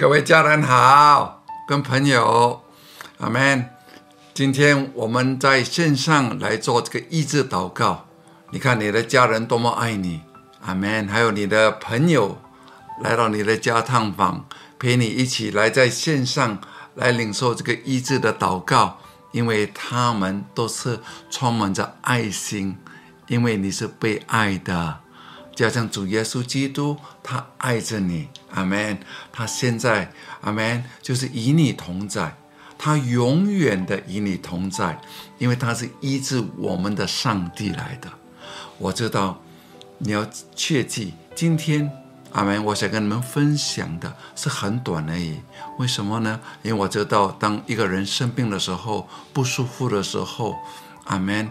各位家人好，跟朋友，阿门。今天我们在线上来做这个医治祷告。你看你的家人多么爱你，阿门。还有你的朋友来到你的家探访，陪你一起来在线上来领受这个医治的祷告，因为他们都是充满着爱心，因为你是被爱的。加上主耶稣基督，他爱着你，阿门。他现在，阿门，就是与你同在，他永远的与你同在，因为他是医治我们的上帝来的。我知道你要切记，今天，阿门。我想跟你们分享的是很短而已。为什么呢？因为我知道，当一个人生病的时候，不舒服的时候，阿门。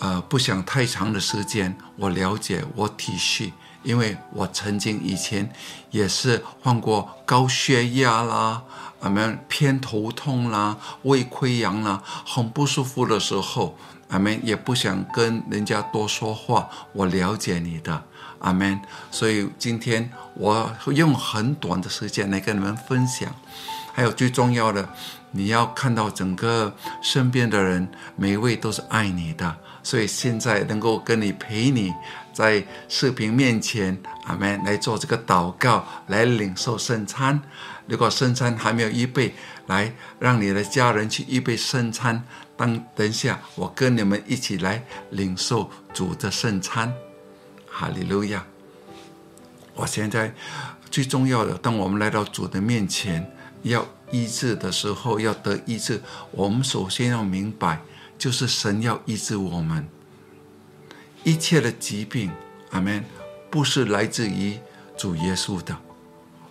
呃，不想太长的时间，我了解，我体恤，因为我曾经以前也是患过高血压啦，俺们偏头痛啦，胃溃疡啦，很不舒服的时候，俺们也不想跟人家多说话，我了解你的，阿门。所以今天我用很短的时间来跟你们分享，还有最重要的，你要看到整个身边的人，每一位都是爱你的。所以现在能够跟你陪你在视频面前，阿门，来做这个祷告，来领受圣餐。如果圣餐还没有预备，来让你的家人去预备圣餐。当等一下我跟你们一起来领受主的圣餐。哈利路亚！我现在最重要的，当我们来到主的面前要医治的时候，要得医治，我们首先要明白。就是神要医治我们一切的疾病，阿门，不是来自于主耶稣的。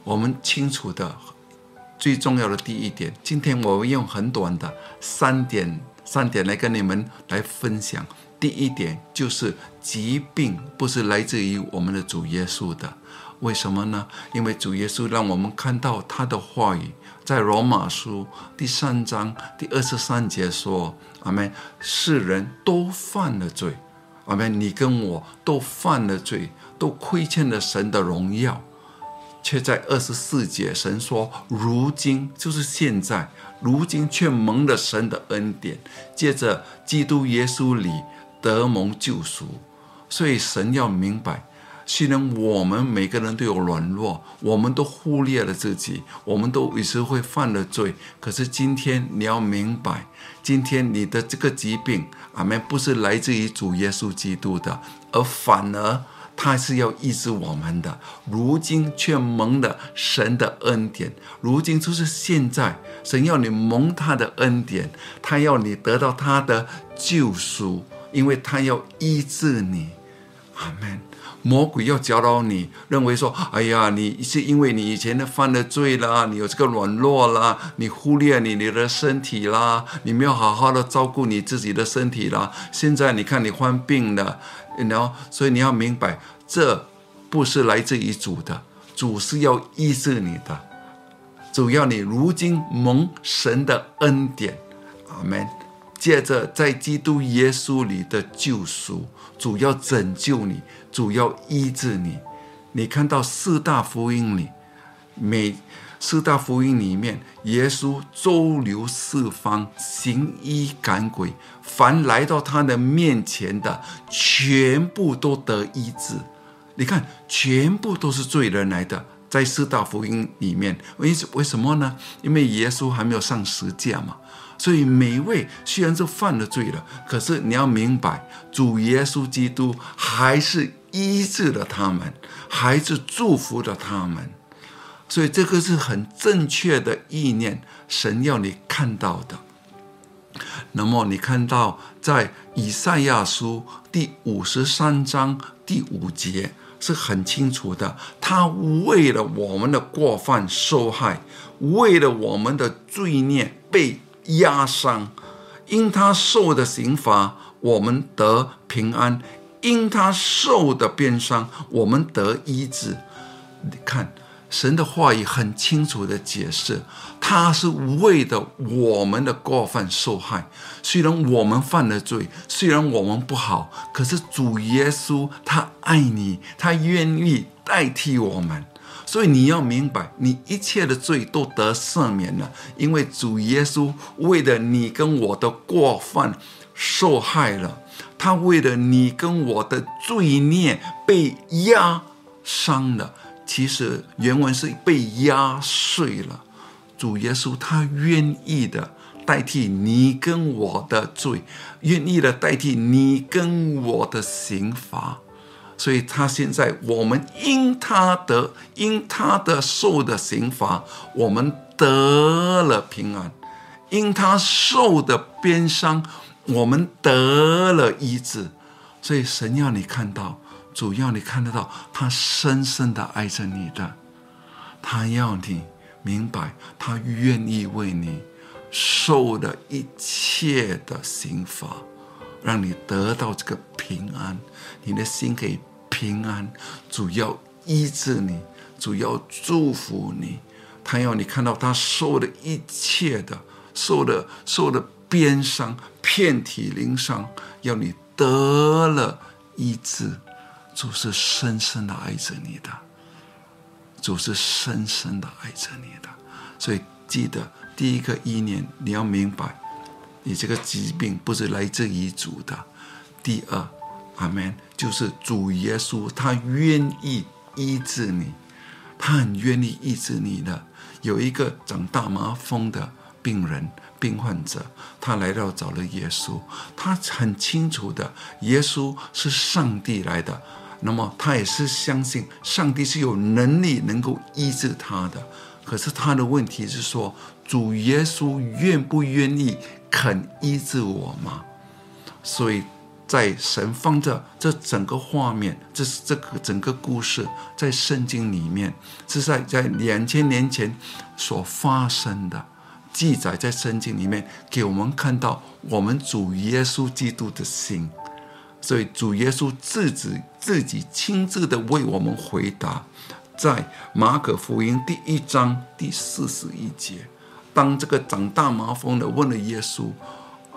我们清楚的，最重要的第一点，今天我用很短的三点，三点来跟你们来分享。第一点就是疾病不是来自于我们的主耶稣的，为什么呢？因为主耶稣让我们看到他的话语。在罗马书第三章第二十三节说：“阿门，世人都犯了罪，阿门，你跟我都犯了罪，都亏欠了神的荣耀。却在二十四节，神说：如今就是现在，如今却蒙了神的恩典，借着基督耶稣里得蒙救赎。所以神要明白。”虽然我们每个人都有软弱，我们都忽略了自己，我们都有时会犯了罪。可是今天你要明白，今天你的这个疾病，阿门，不是来自于主耶稣基督的，而反而他是要医治我们的。如今却蒙了神的恩典，如今就是现在，神要你蒙他的恩典，他要你得到他的救赎，因为他要医治你。阿门。魔鬼要搅扰你，认为说：“哎呀，你是因为你以前的犯了罪啦，你有这个软弱啦，你忽略你你的身体啦，你没有好好的照顾你自己的身体啦。现在你看你患病了，然后所以你要明白，这不是来自于主的，主是要医治你的，主要你如今蒙神的恩典，阿门。借着在基督耶稣里的救赎，主要拯救你。”主要医治你，你看到四大福音里，每四大福音里面，耶稣周游四方，行医赶鬼，凡来到他的面前的，全部都得医治。你看，全部都是罪人来的，在四大福音里面，为什为什么呢？因为耶稣还没有上十架嘛。所以每一位虽然是犯了罪了，可是你要明白，主耶稣基督还是医治了他们，还是祝福了他们。所以这个是很正确的意念，神要你看到的。那么你看到在以赛亚书第五十三章第五节是很清楚的，他为了我们的过犯受害，为了我们的罪孽被。压伤，因他受的刑罚，我们得平安；因他受的鞭伤，我们得医治。你看，神的话语很清楚的解释，他是为的我们的过犯受害。虽然我们犯了罪，虽然我们不好，可是主耶稣他爱你，他愿意代替我们。所以你要明白，你一切的罪都得赦免了，因为主耶稣为了你跟我的过犯受害了，他为了你跟我的罪孽被压伤了。其实原文是被压碎了。主耶稣他愿意的代替你跟我的罪，愿意的代替你跟我的刑罚。所以他现在，我们因他得，因他的受的刑罚，我们得了平安；因他受的鞭伤，我们得了医治。所以神要你看到，主要你看得到，他深深的爱着你的，他要你明白，他愿意为你受的一切的刑罚，让你得到这个平安，你的心可以。平安，主要医治你，主要祝福你。他要你看到他受的一切的，受的受的鞭伤，遍体鳞伤，要你得了医治。主是深深的爱着你的，主是深深的爱着你的。所以记得第一个一年，你要明白，你这个疾病不是来自于主的。第二。阿门，就是主耶稣，他愿意医治你，他很愿意医治你的。有一个长大麻风的病人、病患者，他来到找了耶稣，他很清楚的，耶稣是上帝来的，那么他也是相信上帝是有能力能够医治他的。可是他的问题是说，主耶稣愿不愿意肯医治我吗？所以。在神放着这整个画面，这是这个整个故事在圣经里面，是在在两千年前所发生的记载，在圣经里面给我们看到我们主耶稣基督的心，所以主耶稣自己自己亲自的为我们回答，在马可福音第一章第四十一节，当这个长大麻风的问了耶稣。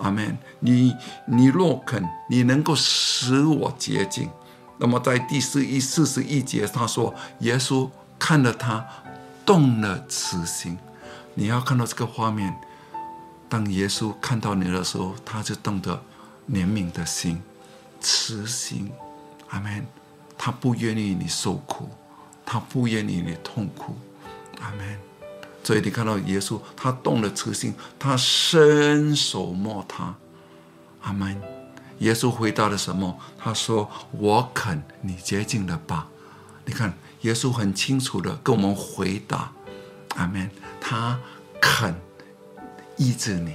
阿门！你你若肯，你能够使我洁净。那么在第四一四十一节，他说：“耶稣看了他，动了慈心。”你要看到这个画面，当耶稣看到你的时候，他就动得怜悯的心、慈心。阿门！他不愿意你受苦，他不愿意你痛苦。阿门。所以你看到耶稣，他动了慈心，他伸手摸他，阿门。耶稣回答了什么？他说：“我肯，你洁净了吧。”你看，耶稣很清楚的跟我们回答，阿门。他肯医治你，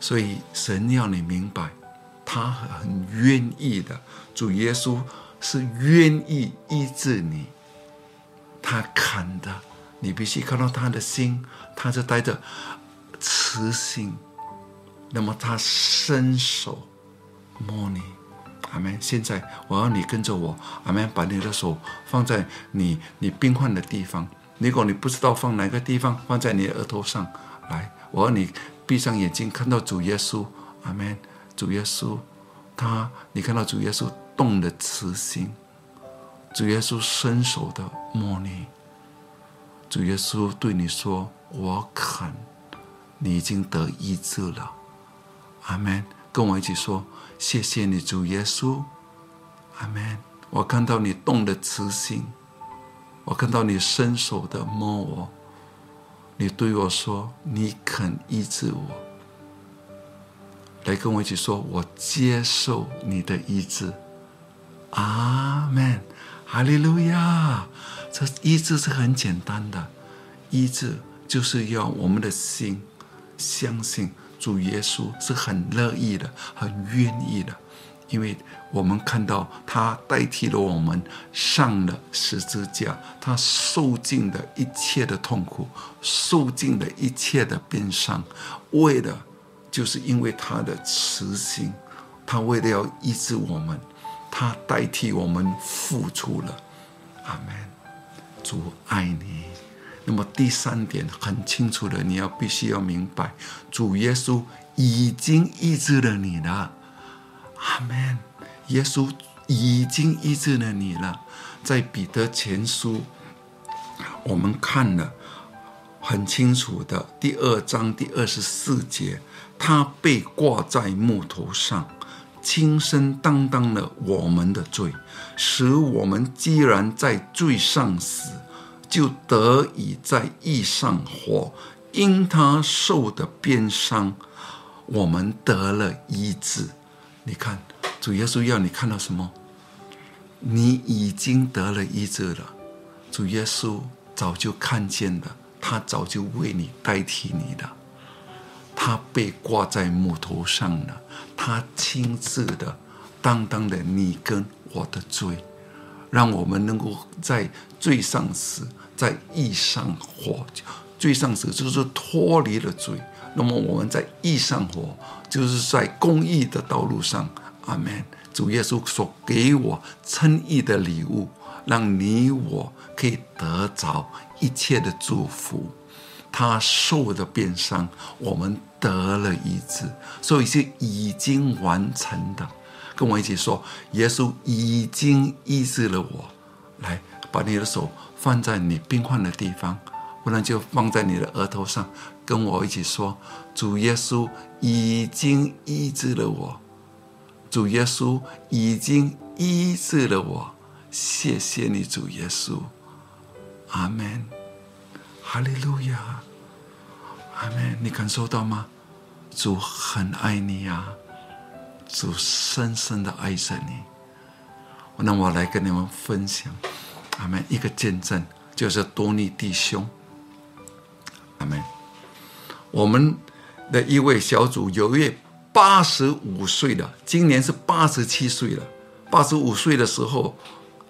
所以神要你明白，他很愿意的。主耶稣是愿意医治你，他肯的。你必须看到他的心，他是带着慈心，那么他伸手摸你，阿门。现在我要你跟着我，阿门。把你的手放在你你病患的地方，如果你不知道放哪个地方，放在你的额头上。来，我要你闭上眼睛，看到主耶稣，阿门。主耶稣，他，你看到主耶稣动的慈心，主耶稣伸手的摸你。主耶稣对你说：“我肯，你已经得医治了。”阿门。跟我一起说：“谢谢你，主耶稣。”阿门。我看到你动的慈心，我看到你伸手的摸我，你对我说：“你肯医治我。”来跟我一起说：“我接受你的医治。”阿门。哈利路亚。这医治是很简单的，医治就是要我们的心相信主耶稣是很乐意的、很愿意的，因为我们看到他代替了我们上了十字架，他受尽的一切的痛苦，受尽了一切的悲伤，为了就是因为他的慈心，他为了要医治我们，他代替我们付出了，阿门。主爱你，那么第三点很清楚的，你要必须要明白，主耶稣已经医治了你了，阿门。耶稣已经医治了你了，在彼得前书我们看了很清楚的第二章第二十四节，他被挂在木头上，亲身担当了我们的罪，使我们既然在罪上死，就得以在义上活。因他受的鞭伤，我们得了医治。你看，主耶稣要你看到什么？你已经得了医治了。主耶稣早就看见了，他早就为你代替你了。他被挂在木头上了，他亲自的担当了你跟我的罪，让我们能够在罪上死，在义上活。罪上死就是脱离了罪，那么我们在义上活，就是在公义的道路上。阿门。主耶稣所给我称义的礼物，让你我可以得着一切的祝福。他受的鞭伤，我们得了医治，所以是已经完成的。跟我一起说，耶稣已经医治了我。来，把你的手放在你病患的地方，不然就放在你的额头上，跟我一起说：主耶稣已经医治了我。主耶稣已经医治了我，谢谢你，主耶稣，阿门，哈利路亚，阿门。你感受到吗？主很爱你呀，主深深的爱着你。那我来跟你们分享，阿门。一个见证就是多尼弟兄，阿门。我们的一位小组有一位。八十五岁的，今年是八十七岁了。八十五岁的时候，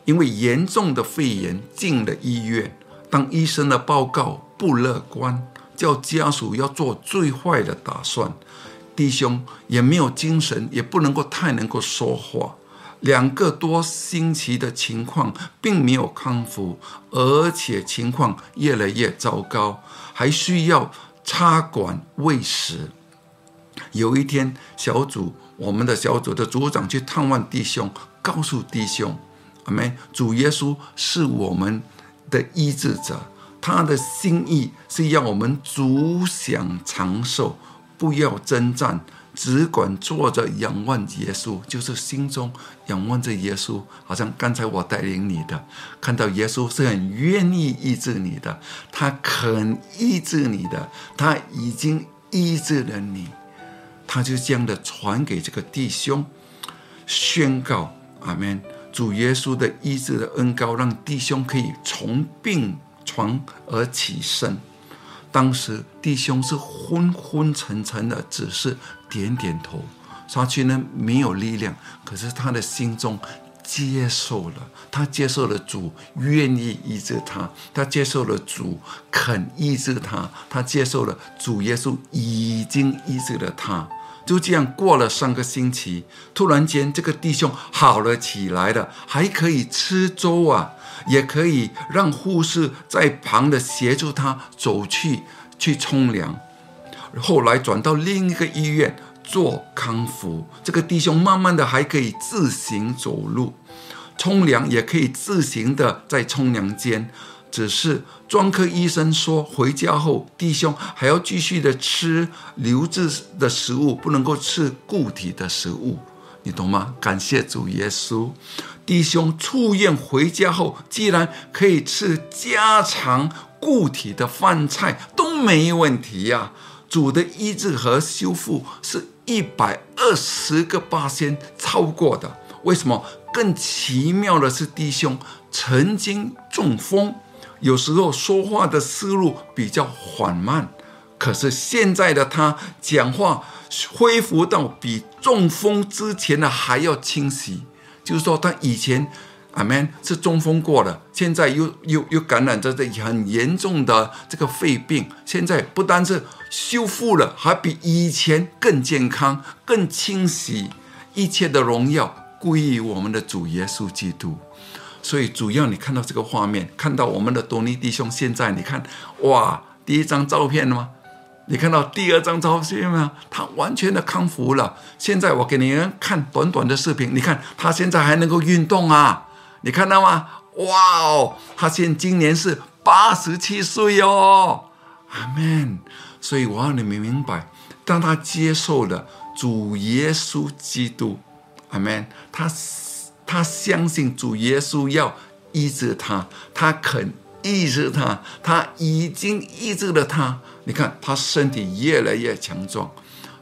因为严重的肺炎进了医院。当医生的报告不乐观，叫家属要做最坏的打算。弟兄也没有精神，也不能够太能够说话。两个多星期的情况并没有康复，而且情况越来越糟糕，还需要插管喂食。有一天，小组我们的小组的组长去探望弟兄，告诉弟兄：“阿门，主耶稣是我们的医治者，他的心意是要我们足享长寿，不要征战，只管坐着仰望耶稣，就是心中仰望着耶稣。好像刚才我带领你的，看到耶稣是很愿意医治你的，他肯医治你的，他已经医治了你。”他就这样的传给这个弟兄，宣告阿门。主耶稣的医治的恩高，让弟兄可以从病床而起身。当时弟兄是昏昏沉沉的，只是点点头。他虽然没有力量，可是他的心中接受了，他接受了主愿意医治他，他接受了主肯医治他，他接受了主耶稣已经医治了他。就这样过了三个星期，突然间这个弟兄好了起来了，还可以吃粥啊，也可以让护士在旁的协助他走去去冲凉。后来转到另一个医院做康复，这个弟兄慢慢的还可以自行走路，冲凉也可以自行的在冲凉间。只是专科医生说，回家后弟兄还要继续的吃流质的食物，不能够吃固体的食物，你懂吗？感谢主耶稣，弟兄出院回家后，既然可以吃家常固体的饭菜，都没问题呀。主的医治和修复是一百二十个八仙超过的。为什么？更奇妙的是，弟兄曾经中风。有时候说话的思路比较缓慢，可是现在的他讲话恢复到比中风之前的还要清晰。就是说，他以前阿门是中风过了，现在又又又感染着这很严重的这个肺病，现在不单是修复了，还比以前更健康、更清晰。一切的荣耀归于我们的主耶稣基督。所以主要你看到这个画面，看到我们的多尼弟兄现在，你看哇，第一张照片了吗？你看到第二张照片吗？他完全的康复了。现在我给你们看短短的视频，你看他现在还能够运动啊！你看到吗？哇哦，他现今年是八十七岁哦，阿门。所以我让你们明白，当他接受了主耶稣基督，阿门，他他相信主耶稣要医治他，他肯医治他，他已经医治了他。你看他身体越来越强壮。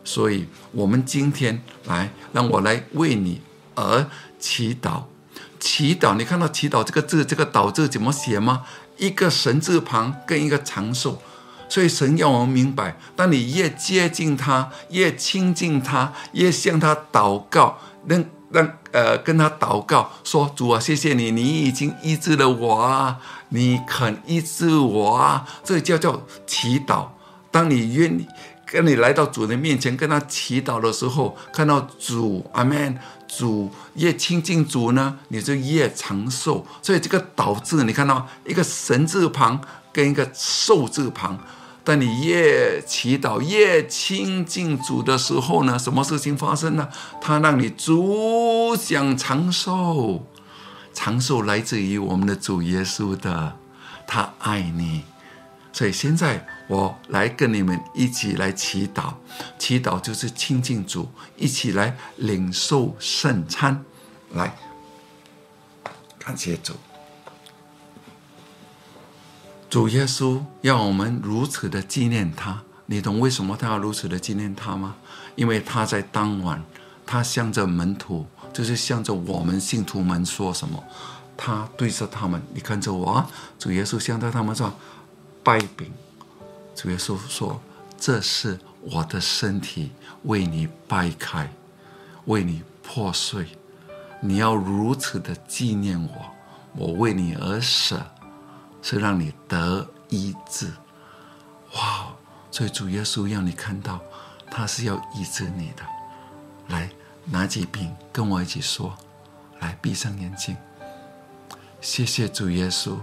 所以，我们今天来，让我来为你而祈祷。祈祷，你看到“祈祷”这个字，这个“祷”字怎么写吗？一个神字旁跟一个长寿。所以神要我们明白，当你越接近他，越亲近他，越向他祷告，让让呃跟他祷告，说主啊，谢谢你，你已经医治了我啊，你肯医治我啊，这叫叫祈祷。当你愿意。跟你来到主的面前，跟他祈祷的时候，看到主，阿门。主越亲近主呢，你就越长寿。所以这个“导”字，你看到一个神字旁跟一个寿字旁。当你越祈祷越亲近主的时候呢，什么事情发生呢？他让你主享长寿，长寿来自于我们的主耶稣的，他爱你。所以现在。我来跟你们一起来祈祷，祈祷就是亲近主，一起来领受圣餐，来感谢主。主耶稣要我们如此的纪念他，你懂为什么他要如此的纪念他吗？因为他在当晚，他向着门徒，就是向着我们信徒们说什么？他对着他们，你看着我，主耶稣向着他们说：“拜饼。”主耶稣说：“这是我的身体，为你掰开，为你破碎。你要如此的纪念我，我为你而舍，是让你得医治。哇！所以主耶稣让你看到，他是要医治你的。来，拿起饼，跟我一起说。来，闭上眼睛。谢谢主耶稣，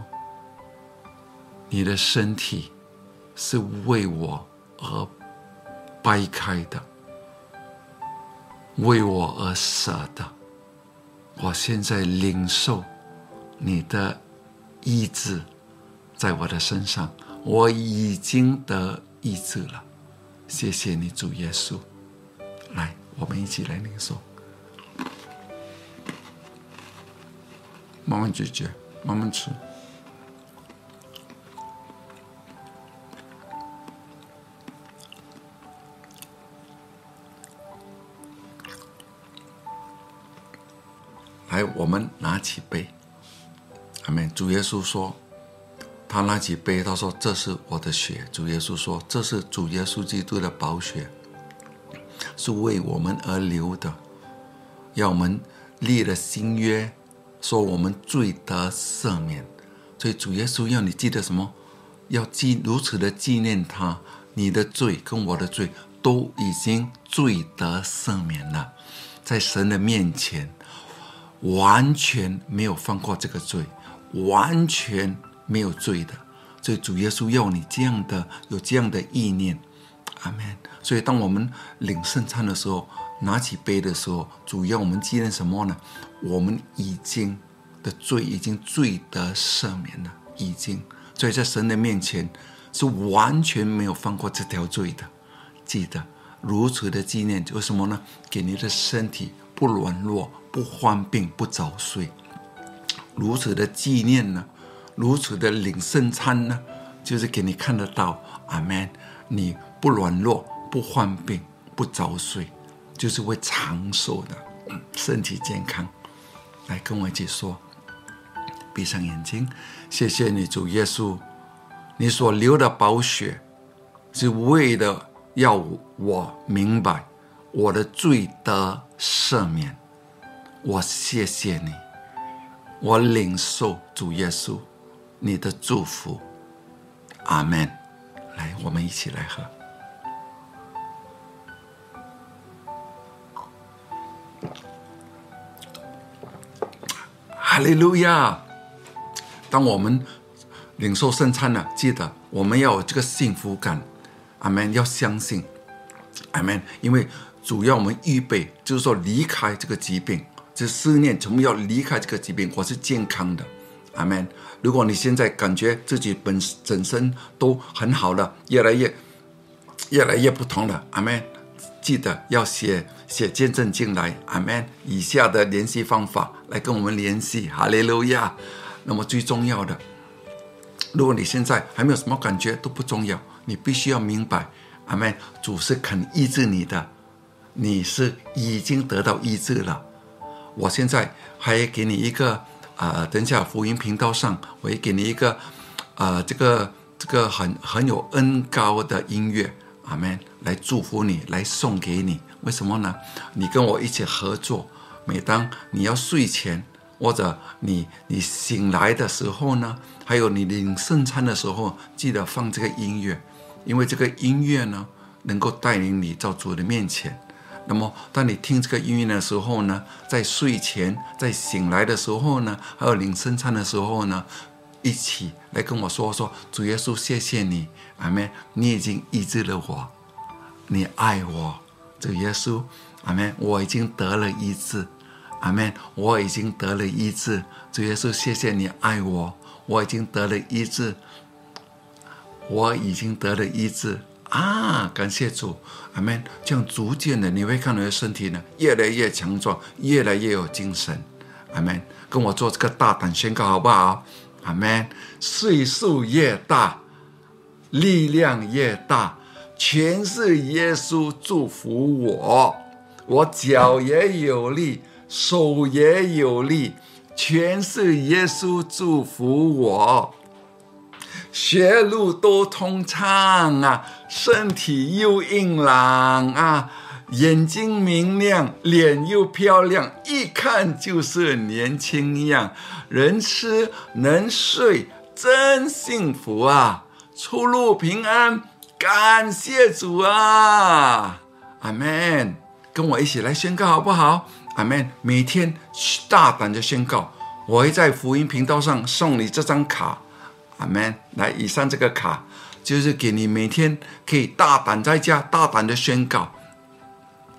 你的身体。”是为我而掰开的，为我而舍的。我现在领受你的医治，在我的身上，我已经得医治了。谢谢你，主耶稣。来，我们一起来领受，慢慢咀嚼，慢慢吃。来，我们拿起杯。阿门。主耶稣说：“他拿起杯，他说这是我的血。”主耶稣说：“这是主耶稣基督的宝血，是为我们而流的，要我们立了新约，说我们罪得赦免。所以主耶稣要你记得什么？要记如此的纪念他，你的罪跟我的罪都已经罪得赦免了，在神的面前。”完全没有犯过这个罪，完全没有罪的，所以主耶稣要你这样的有这样的意念，阿门。所以当我们领圣餐的时候，拿起杯的时候，主要我们纪念什么呢？我们已经的罪已经罪得赦免了，已经。所以在神的面前是完全没有犯过这条罪的。记得如此的纪念，为什么呢？给你的身体不软弱。不患病，不早睡，如此的纪念呢？如此的领圣餐呢？就是给你看得到，阿门。你不软弱，不患病，不早睡，就是会长寿的，身体健康。来跟我一起说，闭上眼睛，谢谢你，主耶稣，你所流的宝血，是为了要我明白我的罪得赦免。我谢谢你，我领受主耶稣你的祝福，阿门。来，我们一起来喝。哈利路亚！当我们领受圣餐了，记得我们要有这个幸福感，阿门。要相信，阿门。因为主要我们预备，就是说离开这个疾病。这思念，从要离开这个疾病，我是健康的，阿门。如果你现在感觉自己本本身都很好了，越来越越来越不同了，阿门。记得要写写见证进来，阿门。以下的联系方法来跟我们联系，哈利路亚。那么最重要的，如果你现在还没有什么感觉都不重要，你必须要明白，阿门。主是肯医治你的，你是已经得到医治了。我现在还给你一个。啊，等一下福音频道上，我会给你一个，啊，这个这个很很有恩高的音乐，阿门，来祝福你，来送给你。为什么呢？你跟我一起合作，每当你要睡前，或者你你醒来的时候呢，还有你领圣餐的时候，记得放这个音乐，因为这个音乐呢，能够带领你到主的面前。那么，当你听这个音乐的时候呢，在睡前、在醒来的时候呢，还有领圣餐的时候呢，一起来跟我说说：“主耶稣，谢谢你，阿门！你已经医治了我，你爱我，主耶稣，阿门！我已经得了医治，阿门！我已经得了医治，主耶稣，谢谢你爱我，我已经得了医治，我已经得了医治。”啊，感谢主，阿门。这样逐渐的，你会看到的身体呢，越来越强壮，越来越有精神，阿门。跟我做这个大胆宣告，好不好？阿门。岁数越大，力量越大，全是耶稣祝福我。我脚也有力，手也有力，全是耶稣祝福我。学路都通畅啊，身体又硬朗啊，眼睛明亮，脸又漂亮，一看就是年轻样。人吃能睡，真幸福啊！出入平安，感谢主啊！阿门！跟我一起来宣告好不好？阿门！每天大胆的宣告，我会在福音频道上送你这张卡。阿门！来，以上这个卡就是给你每天可以大胆在家大胆的宣告。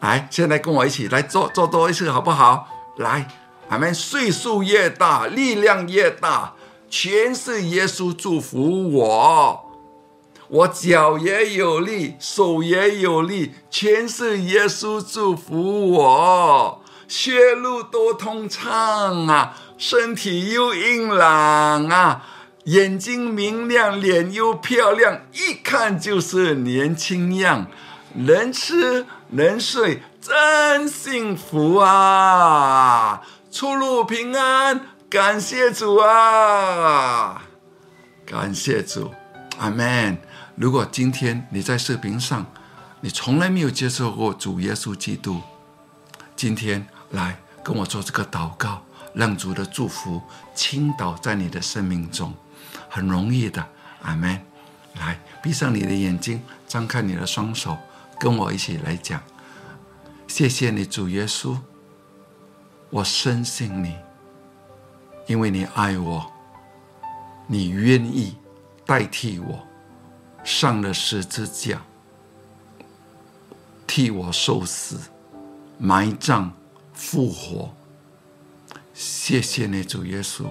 来，现在跟我一起来做做多一次，好不好？来，阿门！岁数越大，力量越大，全是耶稣祝福我。我脚也有力，手也有力，全是耶稣祝福我。血路都通畅啊，身体又硬朗啊。眼睛明亮，脸又漂亮，一看就是年轻样。能吃能睡，真幸福啊！出入平安，感谢主啊！感谢主，阿门。如果今天你在视频上，你从来没有接受过主耶稣基督，今天来跟我做这个祷告，让主的祝福倾倒在你的生命中。很容易的，阿门。来，闭上你的眼睛，张开你的双手，跟我一起来讲。谢谢你，主耶稣，我深信你，因为你爱我，你愿意代替我上了十字架，替我受死、埋葬、复活。谢谢你，主耶稣。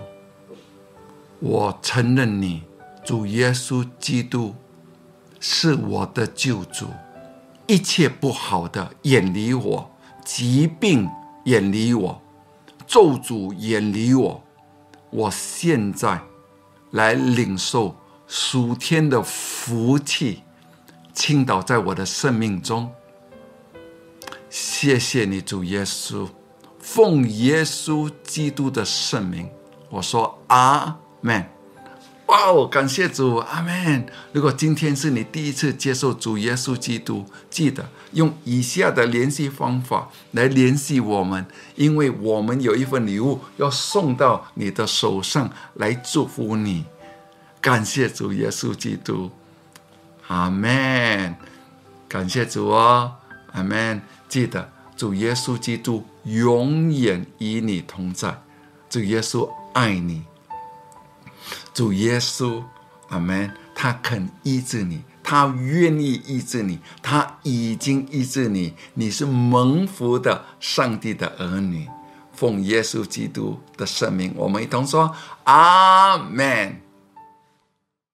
我承认你，主耶稣基督是我的救主，一切不好的远离我，疾病远离我，咒诅远离我。我现在来领受属天的福气，倾倒在我的生命中。谢谢你，主耶稣，奉耶稣基督的圣名，我说啊。，man。哇哦！感谢主，阿门。如果今天是你第一次接受主耶稣基督，记得用以下的联系方法来联系我们，因为我们有一份礼物要送到你的手上来祝福你。感谢主耶稣基督，阿门。感谢主哦，阿门。记得主耶稣基督永远与你同在，主耶稣爱你。主耶稣，阿门。他肯医治你，他愿意医治你，他已经医治你。你是蒙福的上帝的儿女。奉耶稣基督的圣名，我们一同说阿门。